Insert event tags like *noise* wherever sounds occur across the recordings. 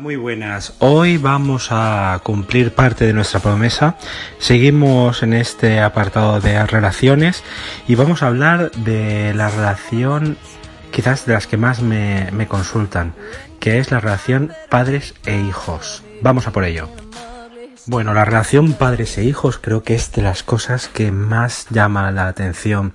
Muy buenas. Hoy vamos a cumplir parte de nuestra promesa. Seguimos en este apartado de relaciones y vamos a hablar de la relación quizás de las que más me, me consultan, que es la relación padres e hijos. Vamos a por ello. Bueno, la relación padres e hijos creo que es de las cosas que más llama la atención.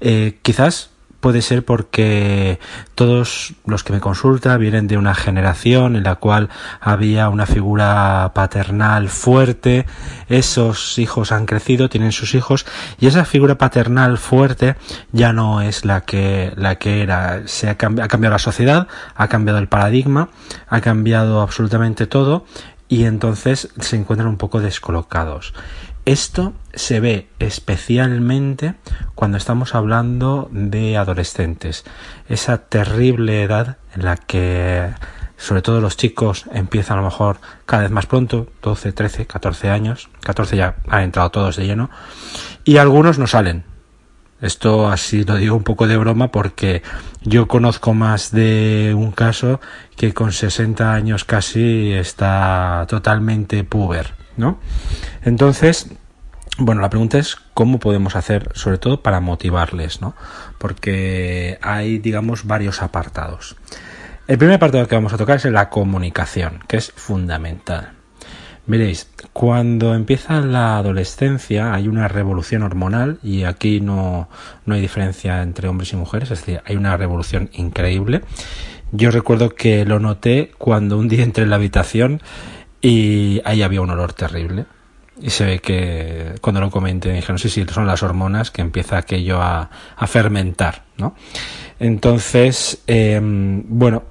Eh, quizás puede ser porque todos los que me consultan vienen de una generación en la cual había una figura paternal fuerte, esos hijos han crecido, tienen sus hijos y esa figura paternal fuerte ya no es la que la que era, se ha, ha cambiado la sociedad, ha cambiado el paradigma, ha cambiado absolutamente todo y entonces se encuentran un poco descolocados. Esto se ve especialmente cuando estamos hablando de adolescentes, esa terrible edad en la que sobre todo los chicos empiezan a lo mejor cada vez más pronto, 12, 13, 14 años, 14 ya han entrado todos de lleno, y algunos no salen, esto así lo digo un poco de broma porque yo conozco más de un caso que con 60 años casi está totalmente puber, ¿no? Entonces, bueno, la pregunta es cómo podemos hacer, sobre todo para motivarles, ¿no? Porque hay, digamos, varios apartados. El primer apartado que vamos a tocar es la comunicación, que es fundamental. Veréis, cuando empieza la adolescencia hay una revolución hormonal y aquí no, no hay diferencia entre hombres y mujeres, es decir, hay una revolución increíble. Yo recuerdo que lo noté cuando un día entré en la habitación y ahí había un olor terrible. Y se ve que cuando lo comenté me dijeron, sí, sí, son las hormonas que empieza aquello a, a fermentar, ¿no? Entonces, eh, bueno,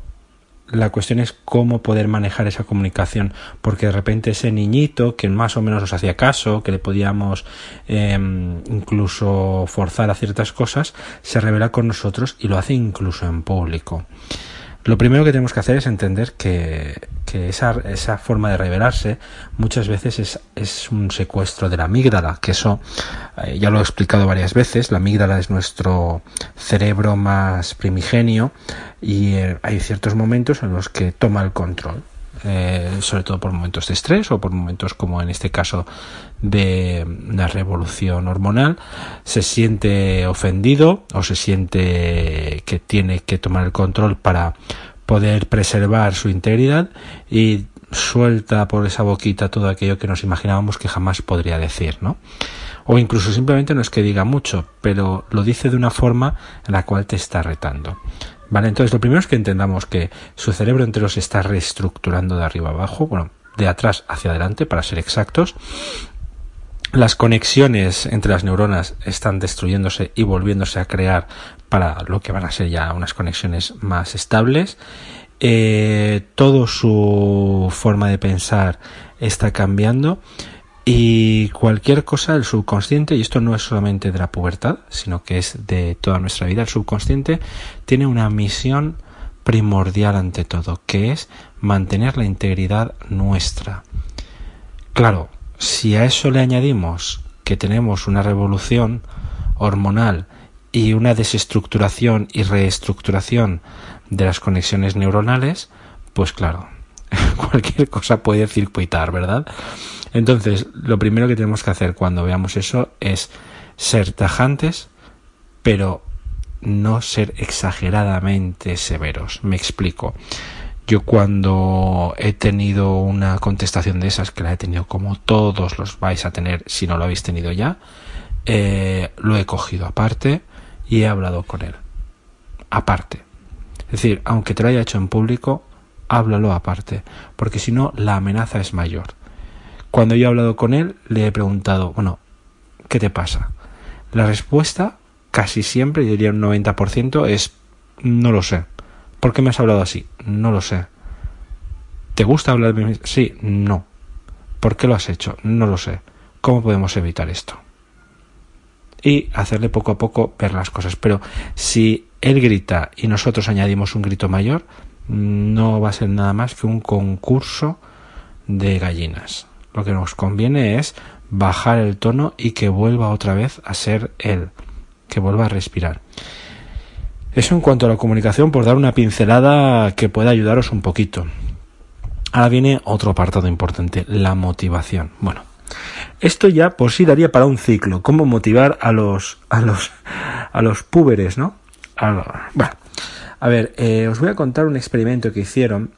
la cuestión es cómo poder manejar esa comunicación, porque de repente ese niñito que más o menos nos hacía caso, que le podíamos eh, incluso forzar a ciertas cosas, se revela con nosotros y lo hace incluso en público. Lo primero que tenemos que hacer es entender que, que esa, esa, forma de revelarse muchas veces es, es, un secuestro de la amígdala, que eso eh, ya lo he explicado varias veces, la amígdala es nuestro cerebro más primigenio y eh, hay ciertos momentos en los que toma el control. Eh, sobre todo por momentos de estrés o por momentos como en este caso de la revolución hormonal, se siente ofendido o se siente que tiene que tomar el control para poder preservar su integridad y suelta por esa boquita todo aquello que nos imaginábamos que jamás podría decir, ¿no? O incluso simplemente no es que diga mucho, pero lo dice de una forma en la cual te está retando. Vale, entonces lo primero es que entendamos que su cerebro entero se está reestructurando de arriba abajo, bueno, de atrás hacia adelante para ser exactos. Las conexiones entre las neuronas están destruyéndose y volviéndose a crear para lo que van a ser ya unas conexiones más estables. Eh, todo su forma de pensar está cambiando y cualquier cosa, el subconsciente, y esto no es solamente de la pubertad, sino que es de toda nuestra vida, el subconsciente tiene una misión primordial ante todo, que es mantener la integridad nuestra. Claro, si a eso le añadimos que tenemos una revolución hormonal y una desestructuración y reestructuración de las conexiones neuronales, pues claro, *laughs* cualquier cosa puede circuitar, ¿verdad? Entonces, lo primero que tenemos que hacer cuando veamos eso es ser tajantes, pero no ser exageradamente severos. Me explico. Yo cuando he tenido una contestación de esas, que la he tenido como todos los vais a tener si no lo habéis tenido ya, eh, lo he cogido aparte y he hablado con él. Aparte. Es decir, aunque te lo haya hecho en público, háblalo aparte, porque si no, la amenaza es mayor. Cuando yo he hablado con él, le he preguntado, bueno, ¿qué te pasa? La respuesta, casi siempre, diría un 90%, es, no lo sé. ¿Por qué me has hablado así? No lo sé. ¿Te gusta hablar de mí? Sí, no. ¿Por qué lo has hecho? No lo sé. ¿Cómo podemos evitar esto? Y hacerle poco a poco ver las cosas. Pero si él grita y nosotros añadimos un grito mayor, no va a ser nada más que un concurso de gallinas. Lo que nos conviene es bajar el tono y que vuelva otra vez a ser él, que vuelva a respirar. Eso en cuanto a la comunicación, por dar una pincelada que pueda ayudaros un poquito. Ahora viene otro apartado importante, la motivación. Bueno, esto ya por sí daría para un ciclo, cómo motivar a los a los a los púberes, ¿no? Bueno, a ver, eh, os voy a contar un experimento que hicieron.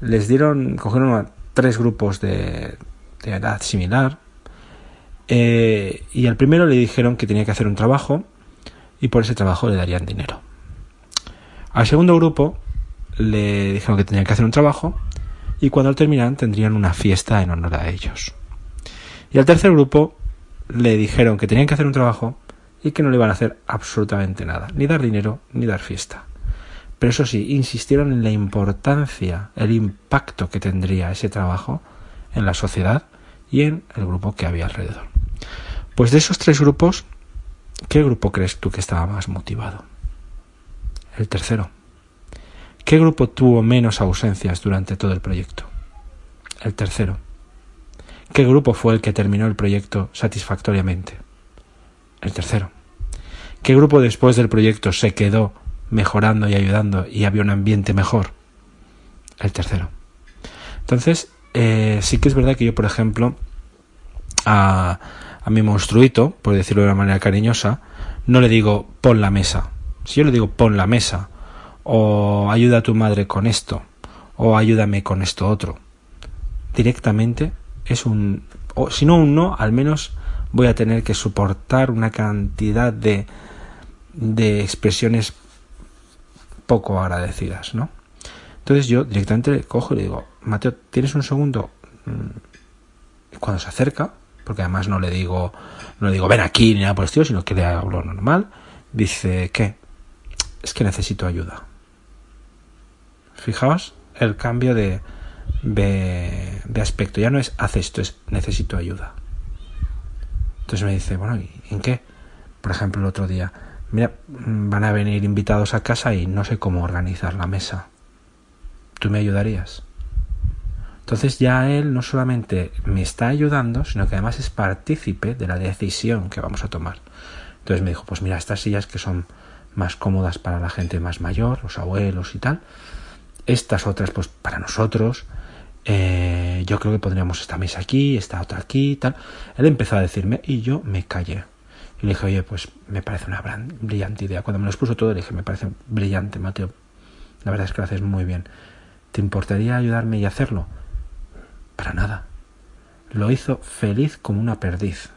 Les dieron, cogieron a tres grupos de, de edad similar, eh, y al primero le dijeron que tenía que hacer un trabajo y por ese trabajo le darían dinero. Al segundo grupo le dijeron que tenía que hacer un trabajo y cuando terminaran tendrían una fiesta en honor a ellos. Y al tercer grupo le dijeron que tenían que hacer un trabajo y que no le iban a hacer absolutamente nada, ni dar dinero ni dar fiesta. Pero eso sí, insistieron en la importancia, el impacto que tendría ese trabajo en la sociedad y en el grupo que había alrededor. Pues de esos tres grupos, ¿qué grupo crees tú que estaba más motivado? El tercero. ¿Qué grupo tuvo menos ausencias durante todo el proyecto? El tercero. ¿Qué grupo fue el que terminó el proyecto satisfactoriamente? El tercero. ¿Qué grupo después del proyecto se quedó mejorando y ayudando y había un ambiente mejor? El tercero. Entonces, eh, sí que es verdad que yo, por ejemplo, a, a mi monstruito, por decirlo de una manera cariñosa, no le digo pon la mesa. Si yo le digo pon la mesa, o ayuda a tu madre con esto, o ayúdame con esto otro, directamente es un, o si no un no, al menos voy a tener que soportar una cantidad de, de expresiones poco agradecidas, ¿no? Entonces yo directamente cojo y le digo, Mateo, ¿tienes un segundo? Mm, cuando se acerca, porque además no le digo, no le digo ven aquí ni nada por el estilo, sino que le hablo normal, dice ¿qué? Es que necesito ayuda. Fijaos el cambio de, de, aspecto. Ya no es haz esto, es necesito ayuda. Entonces me dice, bueno, ¿y en qué? Por ejemplo, el otro día, mira, van a venir invitados a casa y no sé cómo organizar la mesa. ¿Tú me ayudarías? Entonces ya él no solamente me está ayudando, sino que además es partícipe de la decisión que vamos a tomar. Entonces me dijo, pues mira, estas sillas que son más cómodas para la gente más mayor, los abuelos y tal, estas otras pues para nosotros, eh, yo creo que pondríamos esta mesa aquí, esta otra aquí y tal. Él empezó a decirme y yo me callé. Y le dije, oye, pues me parece una brillante idea. Cuando me lo expuso todo, le dije, me parece brillante, Mateo. La verdad es que lo haces muy bien. ¿Te importaría ayudarme y hacerlo? Para nada. Lo hizo feliz como una perdiz.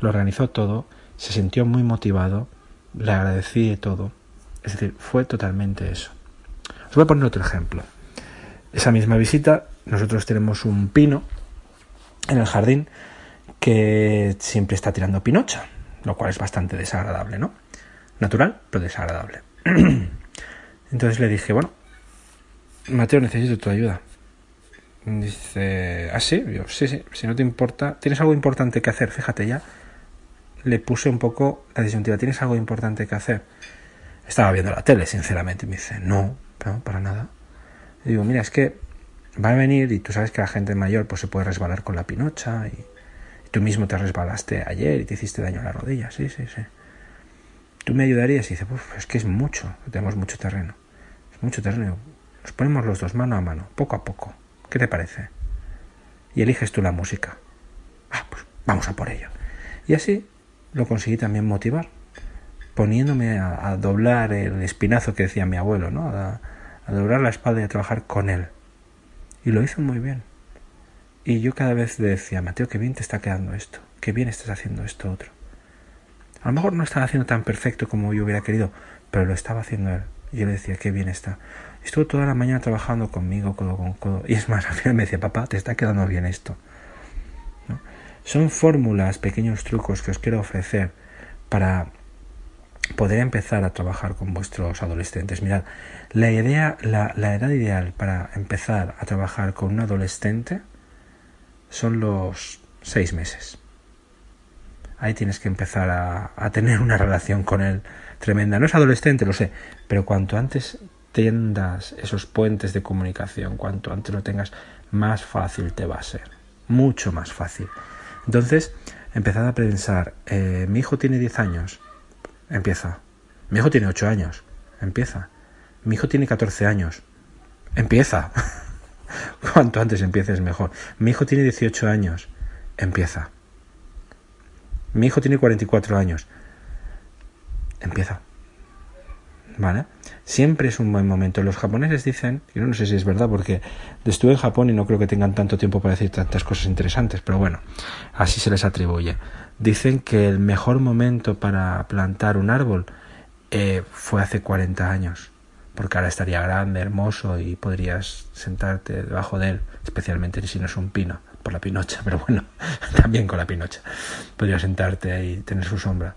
Lo organizó todo, se sintió muy motivado, le agradecí todo. Es decir, fue totalmente eso. Os voy a poner otro ejemplo. Esa misma visita, nosotros tenemos un pino en el jardín que siempre está tirando pinocha, lo cual es bastante desagradable, ¿no? Natural, pero desagradable. *clears throat* Entonces le dije, bueno, Mateo, necesito tu ayuda. Dice, ¿ah, sí? sí, sí, si no te importa, tienes algo importante que hacer, fíjate ya. Le puse un poco la disyuntiva, ¿tienes algo importante que hacer? Estaba viendo la tele, sinceramente, y me dice, no, no, para nada. Y digo, mira, es que va a venir y tú sabes que la gente mayor pues se puede resbalar con la pinocha y, tú mismo te resbalaste ayer y te hiciste daño a la rodilla, sí, sí, sí. Tú me ayudarías y dice, es que es mucho, tenemos mucho terreno, es mucho terreno. Nos ponemos los dos mano a mano, poco a poco. ¿Qué te parece? Y eliges tú la música. Ah, pues vamos a por ello. Y así lo conseguí también motivar, poniéndome a, doblar el espinazo que decía mi abuelo, ¿no? A, doblar la espalda y a trabajar con él. Y lo hizo muy bien. Y yo cada vez le decía, Mateo, qué bien te está quedando esto, qué bien estás haciendo esto otro. A lo mejor no estaba haciendo tan perfecto como yo hubiera querido, pero lo estaba haciendo él. Y yo le decía, qué bien está. Estuvo toda la mañana trabajando conmigo, codo con codo. Y es más, *laughs* al final me decía, papá, te está quedando bien esto. Son fórmulas, pequeños trucos que os quiero ofrecer para poder empezar a trabajar con vuestros adolescentes. Mirad, la idea, la, la edad ideal para empezar a trabajar con un adolescente son los seis meses. Ahí tienes que empezar a, tener una relación con él tremenda. No es adolescente, lo sé, pero cuanto antes tendas esos puentes de comunicación, cuanto antes lo tengas, más fácil te va a ser. Mucho más fácil. Entonces, empezad a pensar, eh, mi hijo tiene 10 años, empieza. Mi hijo tiene 8 años, empieza. Mi hijo tiene 14 años, empieza. *laughs* Cuanto antes empieces mejor. Mi hijo tiene 18 años. Empieza. Mi hijo tiene 44 años. Empieza. ¿Vale? Siempre es un buen momento. Los japoneses dicen, y no sé si es verdad porque estuve en Japón y no creo que tengan tanto tiempo para decir tantas cosas interesantes, pero bueno, así se les atribuye. Dicen que el mejor momento para plantar un árbol eh, fue hace 40 años, porque ahora estaría grande, hermoso y podrías sentarte debajo de él, especialmente si no es un pino, por la pinocha, pero bueno, *laughs* también con la pinocha. Podrías sentarte ahí y tener su sombra.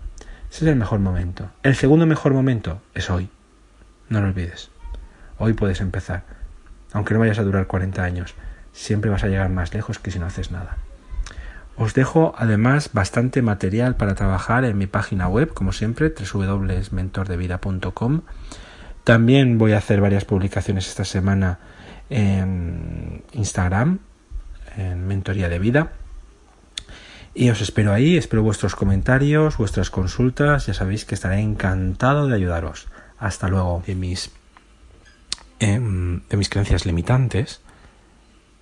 Ese es el mejor momento. El segundo mejor momento es hoy. No lo olvides. Hoy puedes empezar. Aunque no vayas a durar 40 años, siempre vas a llegar más lejos que si no haces nada. Os dejo además bastante material para trabajar en mi página web, como siempre, www.mentordevida.com. También voy a hacer varias publicaciones esta semana en Instagram, en Mentoría de Vida. Y os espero ahí, espero vuestros comentarios, vuestras consultas, ya sabéis que estaré encantado de ayudaros. Hasta luego. De mis, em, de mis creencias limitantes,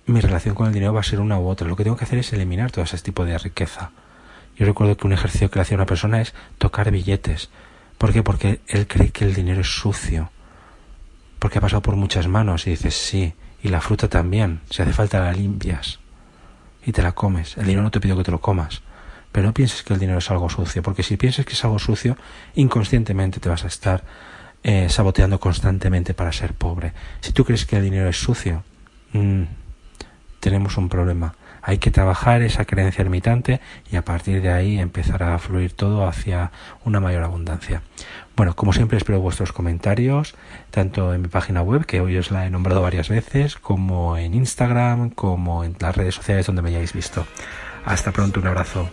mi relación con el dinero va a ser una u otra. Lo que tengo que hacer es eliminar todo ese tipo de riqueza. Yo recuerdo que un ejercicio que le hacía una persona es tocar billetes. ¿Por qué? Porque él cree que el dinero es sucio. Porque ha pasado por muchas manos y dices sí. Y la fruta también. Si hace falta la limpias. Y te la comes. El dinero no te pido que te lo comas. Pero no pienses que el dinero es algo sucio. Porque si piensas que es algo sucio, inconscientemente te vas a estar eh, saboteando constantemente para ser pobre. Si tú crees que el dinero es sucio, mmm, tenemos un problema. Hay que trabajar esa creencia ermitante y a partir de ahí empezar a fluir todo hacia una mayor abundancia. Bueno, como siempre espero vuestros comentarios, tanto en mi página web, que hoy os la he nombrado varias veces, como en Instagram, como en las redes sociales donde me hayáis visto. Hasta pronto, un abrazo.